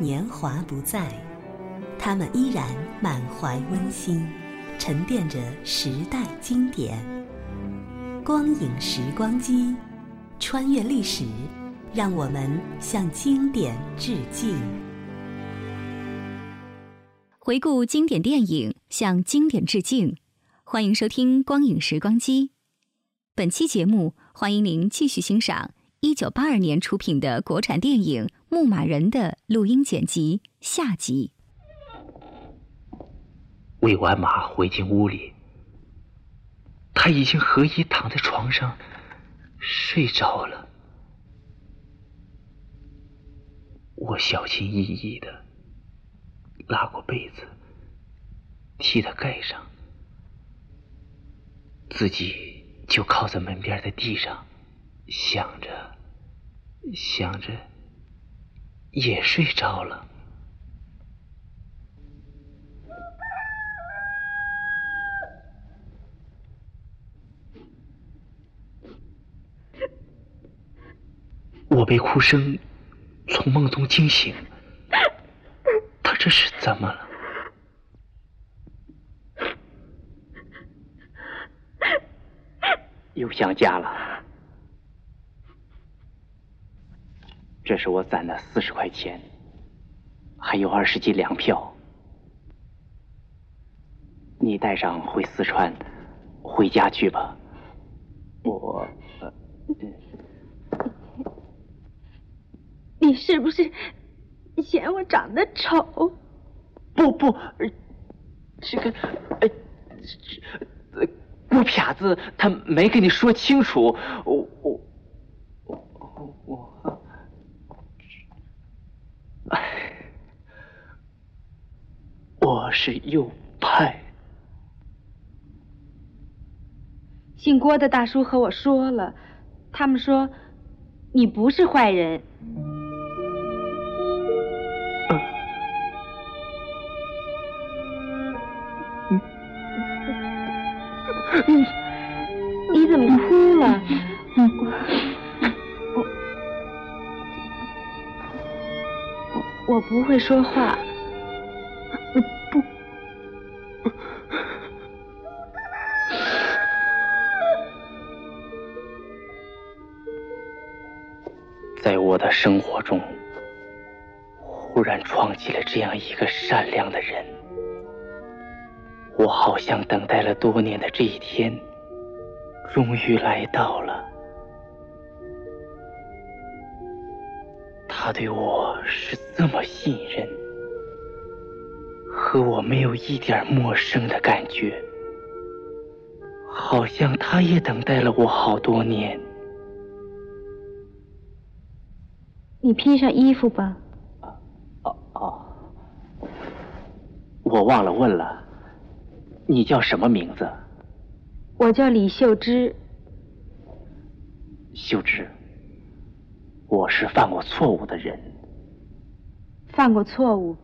年华不再，他们依然满怀温馨，沉淀着时代经典。光影时光机，穿越历史，让我们向经典致敬。回顾经典电影，向经典致敬。欢迎收听《光影时光机》。本期节目，欢迎您继续欣赏一九八二年出品的国产电影《牧马人》的录音剪辑下集。喂完马回进屋里，他已经合衣躺在床上睡着了。我小心翼翼的拉过被子，替他盖上，自己就靠在门边的地上，想着想着，也睡着了。我被哭声从梦中惊醒，他这是怎么了？又想家了。是我攒的四十块钱，还有二十斤粮票。你带上回四川，回家去吧。我，呃你是不是嫌我长得丑？不不，呃这个，呃，这呃郭撇子他没跟你说清楚，我我我我，哎，我是右派。姓郭的大叔和我说了，他们说你不是坏人。你你怎么哭了？我我我不会说话。忘记了这样一个善良的人。我好像等待了多年的这一天，终于来到了。他对我是这么信任，和我没有一点陌生的感觉，好像他也等待了我好多年。你披上衣服吧。哦哦，我忘了问了。你叫什么名字？我叫李秀芝。秀芝，我是犯过错误的人。犯过错误，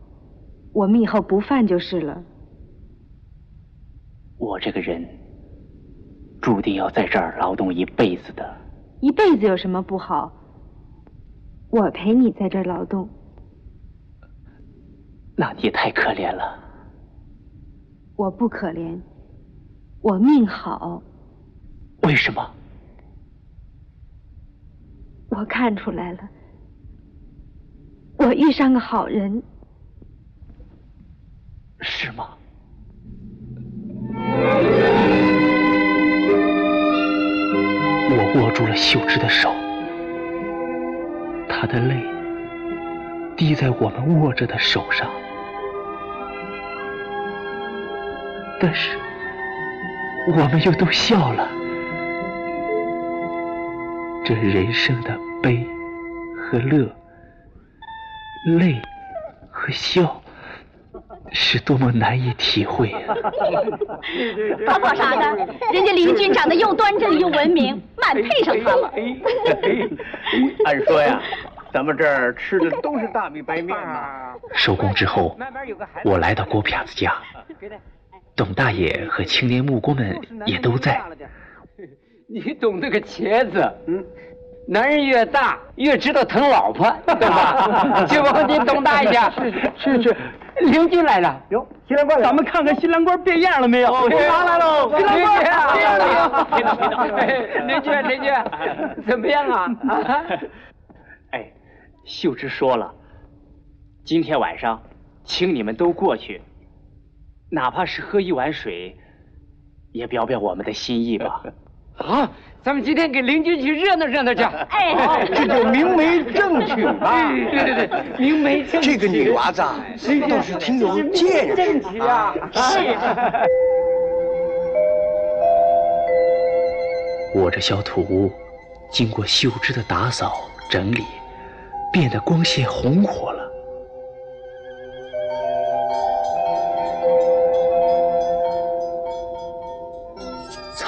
我们以后不犯就是了。我这个人注定要在这儿劳动一辈子的。一辈子有什么不好？我陪你在这儿劳动。那你也太可怜了。我不可怜，我命好。为什么？我看出来了，我遇上个好人。是吗？我握住了秀芝的手，她的泪滴在我们握着的手上。但是，我们又都笑了。这人生的悲和乐，泪和笑，是多么难以体会啊！跑跑啥的？人家林军长得又端正又文明，满配上他了。按说呀，咱们这儿吃的都是大米白面嘛。收工之后，我来到郭撇子家，董大爷和青年木工们也都在。你懂这个茄子？嗯。男人越大越知道疼老婆，对吧？去吧，你董大一点。是是是，邻居来了。哟，新郎官，咱们看看新郎官变样了没有？新郎来喽！新郎官变样了。邻居邻居，怎么样啊？哎，秀芝说了，今天晚上请你们都过去，哪怕是喝一碗水，也表表我们的心意吧。啊。咱们今天给邻居去热闹热闹去，哎，这就明媒正娶嘛。对对对，明媒正娶。这个女娃子倒是挺有见识啊。是。我这小土屋，经过秀芝的打扫整理，变得光鲜红火了。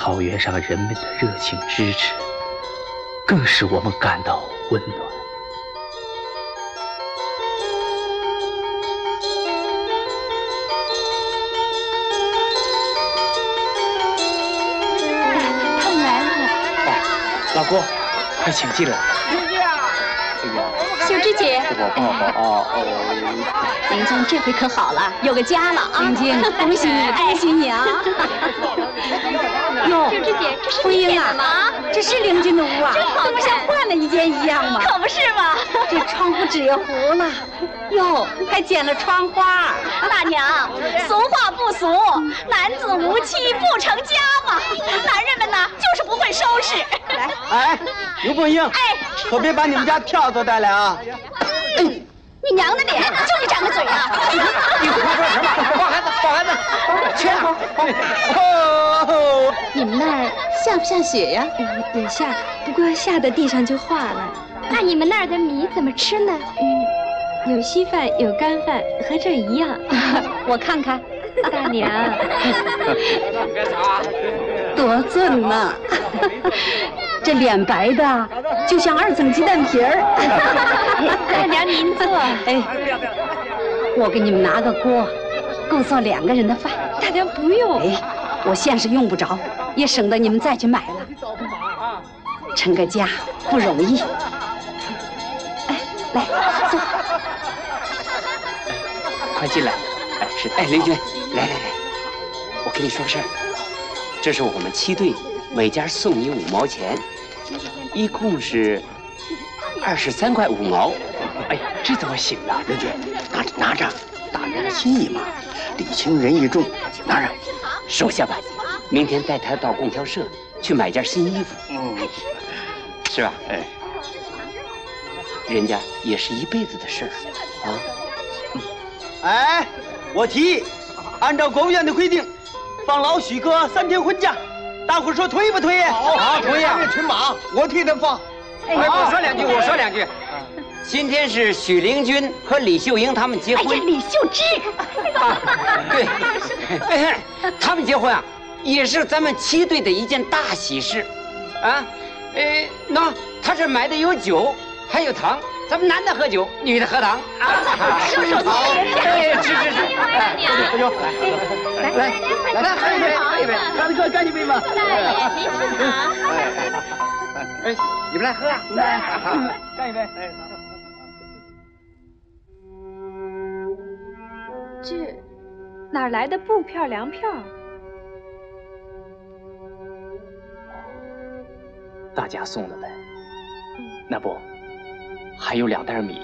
草原上人们的热情支持，更使我们感到温暖。他们来了，老郭，快请进来。秀芝姐，哦哦哦哦，林军这回可好了，有个家了啊！林军，恭喜你，恭喜你啊！哟，秀芝姐，这是红英啊，这是林军的屋啊，这不像换了一间一样吗？可不是嘛！这窗户纸也糊了，哟，还剪了窗花。大娘，俗话不俗，男子无妻不成家嘛。男人们呢，就是不会收拾。来，哎，刘凤英，哎，可别把你们家跳蚤带来啊！你娘的脸，就你长个嘴啊！你胡说什么？抱孩子，抱孩子，去。你们那儿下不下雪呀？也下，不过下的地上就化了。那你们那儿的米怎么吃呢？嗯，有稀饭，有干饭，和这一样。我看看，大娘 多俊呐！这脸白的，就像二层鸡蛋皮儿。大娘您坐。哎，我给你们拿个锅，够做两个人的饭。大娘不用。哎，我现是用不着，也省得你们再去买了。成个家不容易。哎，来坐。快进来。哎，是。哎，林军，来来来，我跟你说个事儿，这是我们七队。每家送你五毛钱，一共是二十三块五毛。哎呀，这怎么行呢？林军，拿着拿着，大人的心意嘛，礼轻人意重，拿着，收下吧。明天带他到供销社去买件新衣服，嗯，是吧？哎，人家也是一辈子的事儿啊。哎，我提议，按照国务院的规定，放老许哥三天婚假。大伙说同意不同意？好，同意。群马，我替他放。哎，我说两句，我说两句。今天是许灵均和李秀英他们结婚。哎呀，李秀芝。对，他们结婚啊，也是咱们七队的一件大喜事。啊，呃，那，他这买的有酒，还有糖。咱们男的喝酒，女的喝糖。啊，好，对，吃吃吃。喝酒，来来来来，喝一杯，喝一杯，大哥干一杯吧。大爷您好。哎，你们来喝，来，干一杯。这哪来的布票、粮票？大家送的呗。那不。还有两袋米。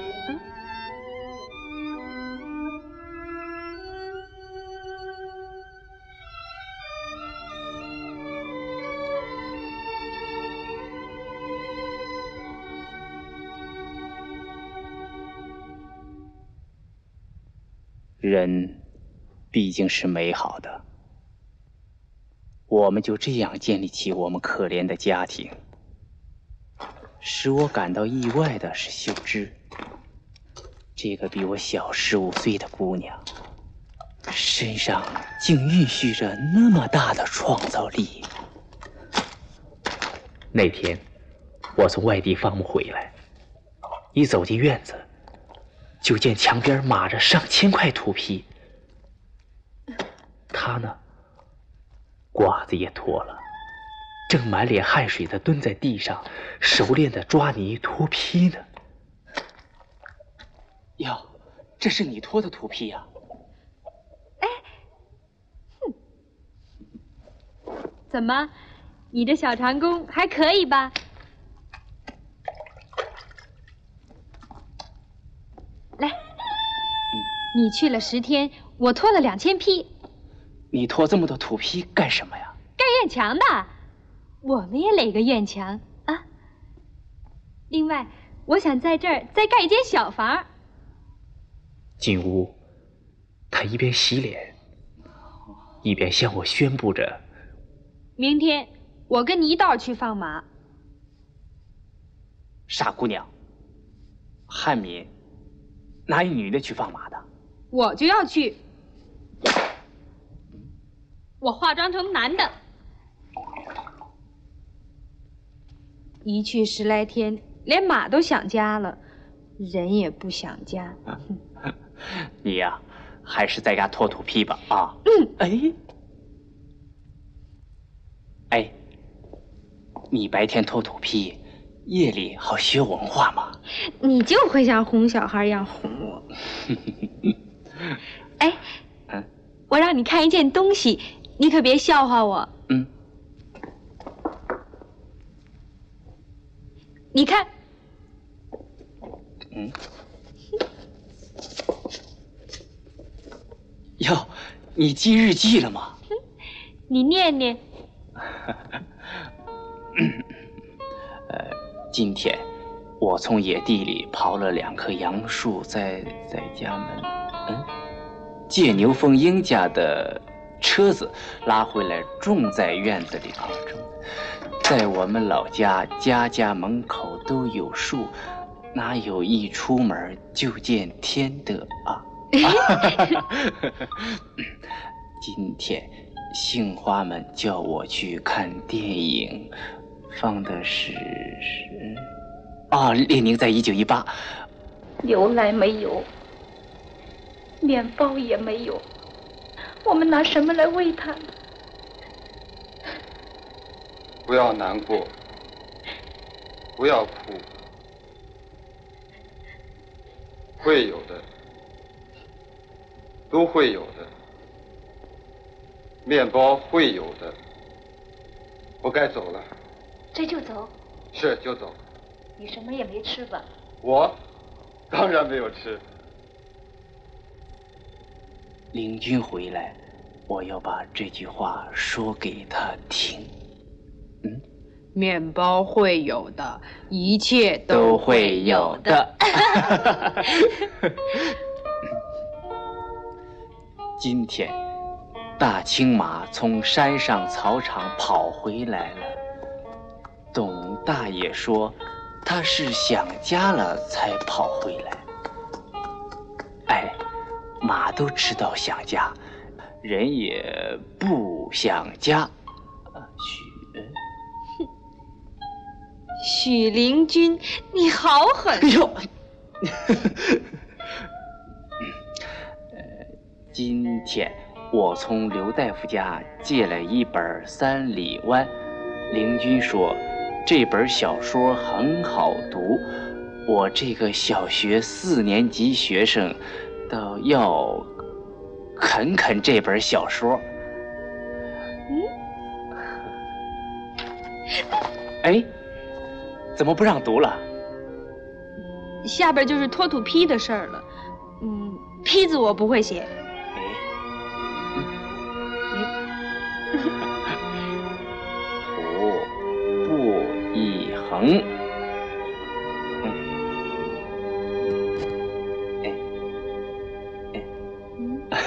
人毕竟是美好的，我们就这样建立起我们可怜的家庭。使我感到意外的是，秀芝，这个比我小十五岁的姑娘，身上竟蕴蓄着那么大的创造力。那天，我从外地放牧回来，一走进院子，就见墙边码着上千块土坯。他呢，褂子也脱了，正满脸汗水的蹲在地上，熟练的抓泥脱坯呢。哟，这是你脱的土坯呀？哎，哼，怎么，你这小长工还可以吧？来，你去了十天，我脱了两千匹。你拖这么多土坯干什么呀？盖院墙的，我们也垒个院墙啊。另外，我想在这儿再盖一间小房。进屋，他一边洗脸，一边向我宣布着：“明天我跟你一道去放马。”傻姑娘，汉民哪有女的去放马的？我就要去，我化妆成男的，一去十来天，连马都想家了，人也不想家。你呀，还是在家拖土坯吧啊！嗯，哎，哎，你白天拖土坯，夜里好学文化嘛？你就会像哄小孩一样哄我。哎，嗯，我让你看一件东西，你可别笑话我。嗯，你看。嗯。哟，你记日记了吗？你念念。呃，今天我从野地里刨了两棵杨树，在在家门，嗯，借牛凤英家的车子拉回来，种在院子里头。在我们老家，家家门口都有树，哪有一出门就见天的啊？今天杏花们叫我去看电影，放的是是啊，列宁在一九一八。牛奶没有，面包也没有，我们拿什么来喂它？不要难过，不要哭，会有的。都会有的，面包会有的。我该走了。这就走？是，就走。你什么也没吃吧？我，当然没有吃。领军回来，我要把这句话说给他听。嗯，面包会有的，一切都会有的。今天，大青马从山上草场跑回来了。董大爷说，他是想家了才跑回来。哎，马都知道想家，人也不想家。许灵君，你好狠！哎呦！今天我从刘大夫家借了一本《三里湾》，灵君说这本小说很好读，我这个小学四年级学生倒要啃啃这本小说。嗯？哎，怎么不让读了？下边就是脱土坯的事儿了。嗯，坯字我不会写。嗯，哎，哎，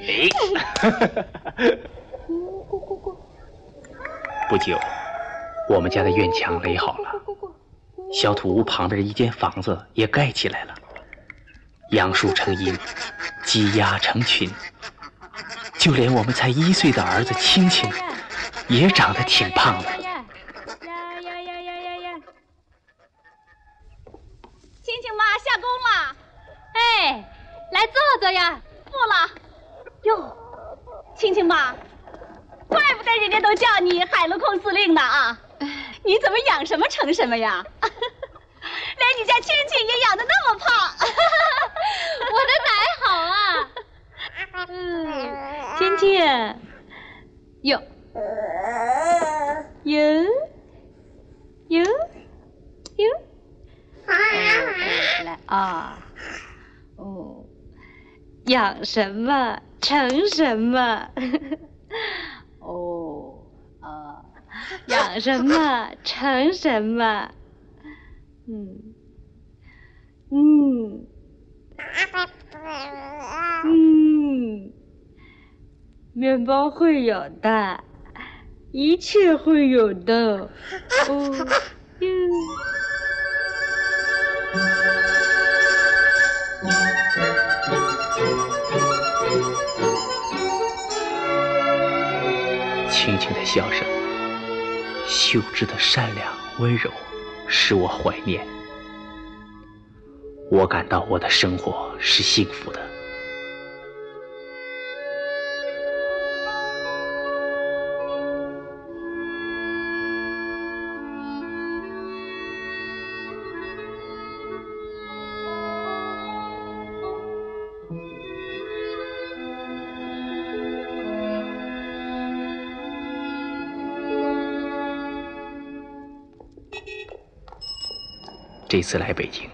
哎，不久，我们家的院墙垒好了，小土屋旁边的一间房子也盖起来了。杨树成荫，鸡鸭成群，就连我们才一岁的儿子青青，也长得挺胖的。呀呀呀呀呀呀！青青妈下工了，哎，来坐坐呀。不了。哟，青青妈，怪不得人家都叫你海陆空司令呢啊！你怎么养什么成什么呀？连你家青青也养的那么胖。我的奶好啊。嗯，青青，哟，哟，哟，哟，来啊，哦，养什么成什么，哦，啊，养什么成什么，嗯，嗯。嗯，面包会有的，一切会有的。哦，哟。轻轻的笑声，秀芝的善良温柔，使我怀念。我感到我的生活是幸福的。这次来北京。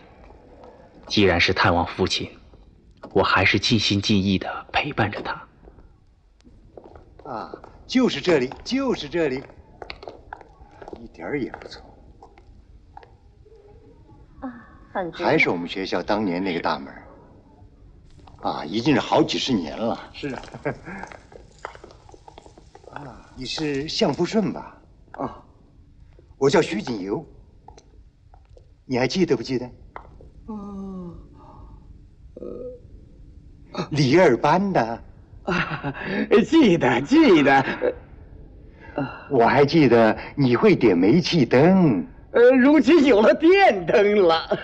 既然是探望父亲，我还是尽心尽意的陪伴着他。啊，就是这里，就是这里，一点儿也不错。啊，很还是我们学校当年那个大门。啊，已经是好几十年了。是啊。啊，你是向福顺吧？啊，我叫徐锦游。你还记得不记得？哦，呃，李二班的，啊记得记得。我还记得你会点煤气灯。呃，如今有了电灯了。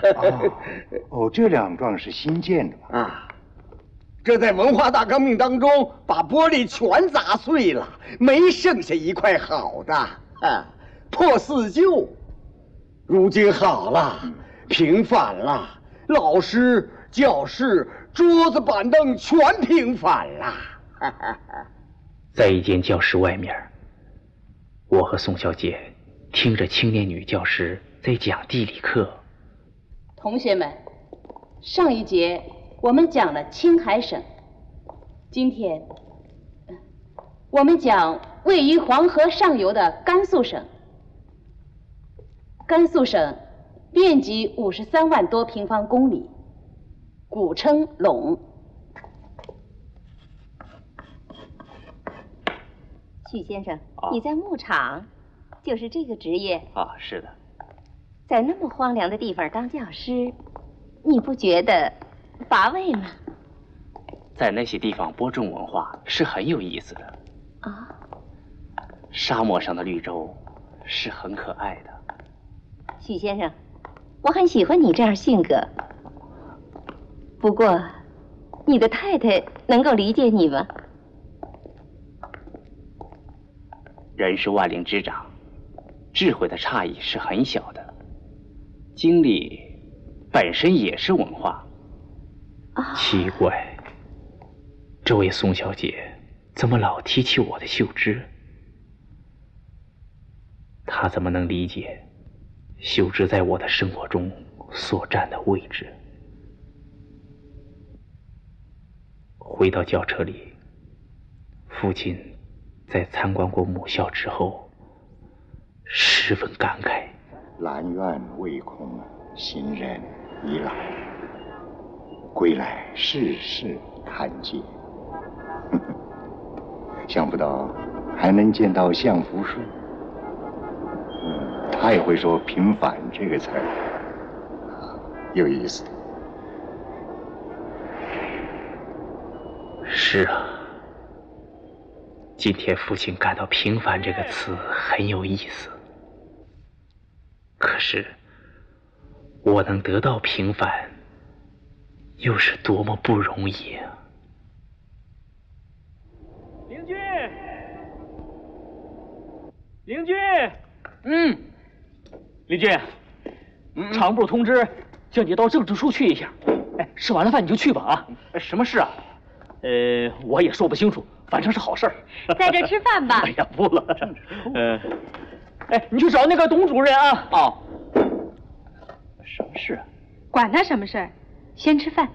哦，这两幢是新建的吧？啊，这在文化大革命当中把玻璃全砸碎了，没剩下一块好的。啊，破四旧，如今好了。平反了，老师、教室、桌子、板凳全平反了。在一间教室外面，我和宋小姐听着青年女教师在讲地理课。同学们，上一节我们讲了青海省，今天我们讲位于黄河上游的甘肃省。甘肃省。面积五十三万多平方公里，古称陇。许先生，你在牧场，就是这个职业啊？是的。在那么荒凉的地方当教师，你不觉得乏味吗？在那些地方播种文化是很有意思的。啊。沙漠上的绿洲是很可爱的。许先生。我很喜欢你这样性格，不过，你的太太能够理解你吗？人是万灵之长，智慧的差异是很小的，经历本身也是文化。奇怪，这位宋小姐怎么老提起我的秀芝？她怎么能理解？秀芝在我的生活中所占的位置。回到轿车里，父亲在参观过母校之后，十分感慨：“兰苑未空，行人已老，归来世事堪嗟。想不到还能见到相福顺。”他也会说“平凡”这个词儿，有意思。是啊，今天父亲感到“平凡”这个词很有意思。可是，我能得到平凡，又是多么不容易啊！邻居，邻居，嗯，邻居，厂部通知叫你到政治处去一下。哎，吃完了饭你就去吧啊！什么事啊？呃，我也说不清楚，反正是好事儿。在这吃饭吧。哎呀，不了。呃，哎，你去找那个董主任啊。哦。什么事啊？管他什么事儿，先吃饭。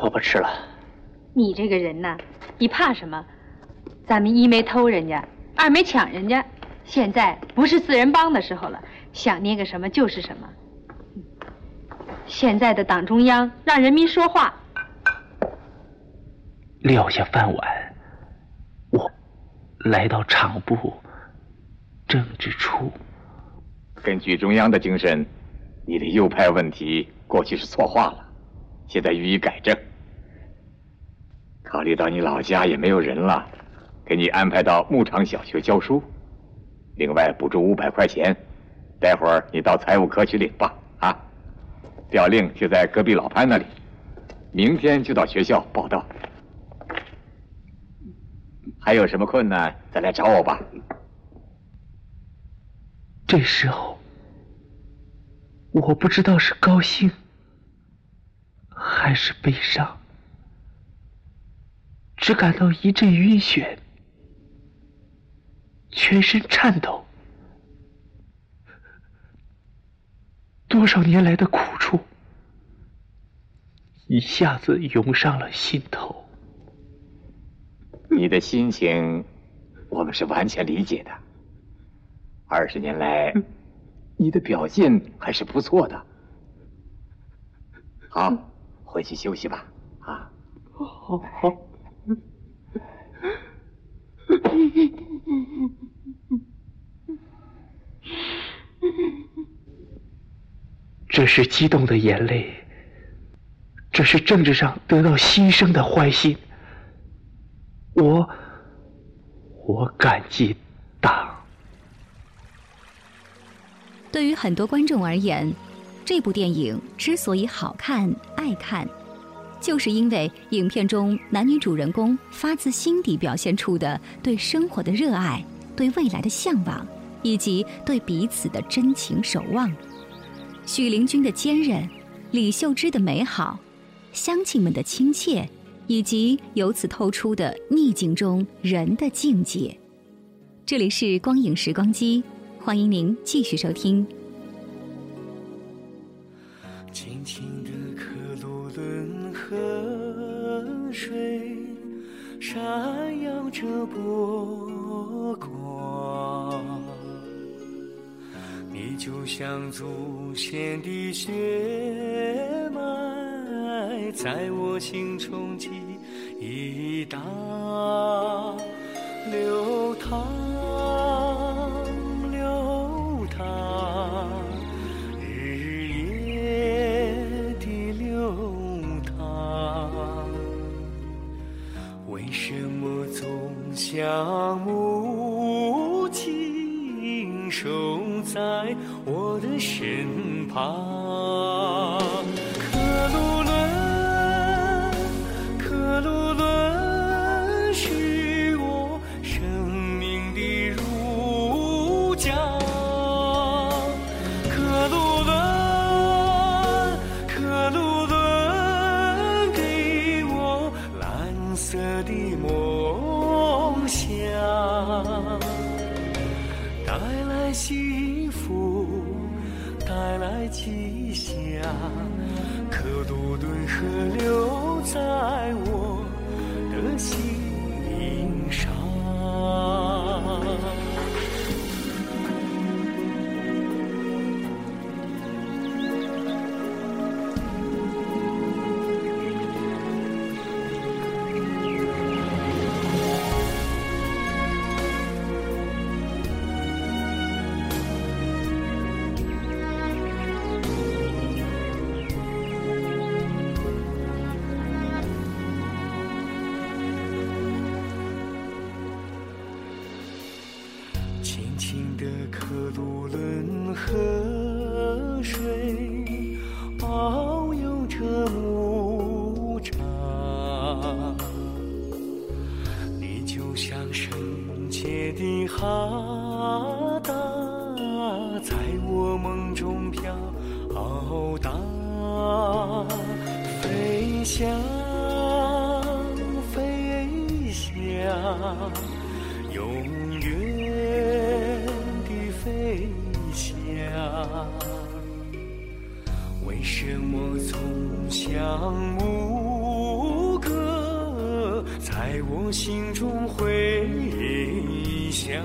我不吃了。你这个人呐，你怕什么？咱们一没偷人家，二没抢人家，现在不是四人帮的时候了，想捏个什么就是什么。现在的党中央让人民说话。撂下饭碗，我来到厂部政治处。根据中央的精神，你的右派问题过去是错话了，现在予以改正。考虑到你老家也没有人了，给你安排到牧场小学教书，另外补助五百块钱，待会儿你到财务科去领吧。啊，调令就在隔壁老潘那里，明天就到学校报道。还有什么困难，再来找我吧。这时候，我不知道是高兴还是悲伤，只感到一阵晕眩，全身颤抖，多少年来的苦楚一下子涌上了心头。你的心情，我们是完全理解的。二十年来，你的表现还是不错的。好，回去休息吧。啊，好好。这是激动的眼泪，这是政治上得到新生的欢欣。我，我感激党。对于很多观众而言，这部电影之所以好看、爱看，就是因为影片中男女主人公发自心底表现出的对生活的热爱、对未来的向往，以及对彼此的真情守望。许灵均的坚韧，李秀芝的美好，乡亲们的亲切。以及由此透出的逆境中人的境界。这里是光影时光机，欢迎您继续收听。轻轻的克鲁伦河水闪耀着波就像祖先的血脉。在我心中记忆大流淌，流淌，日夜的流淌。为什么总像身旁？心中回响？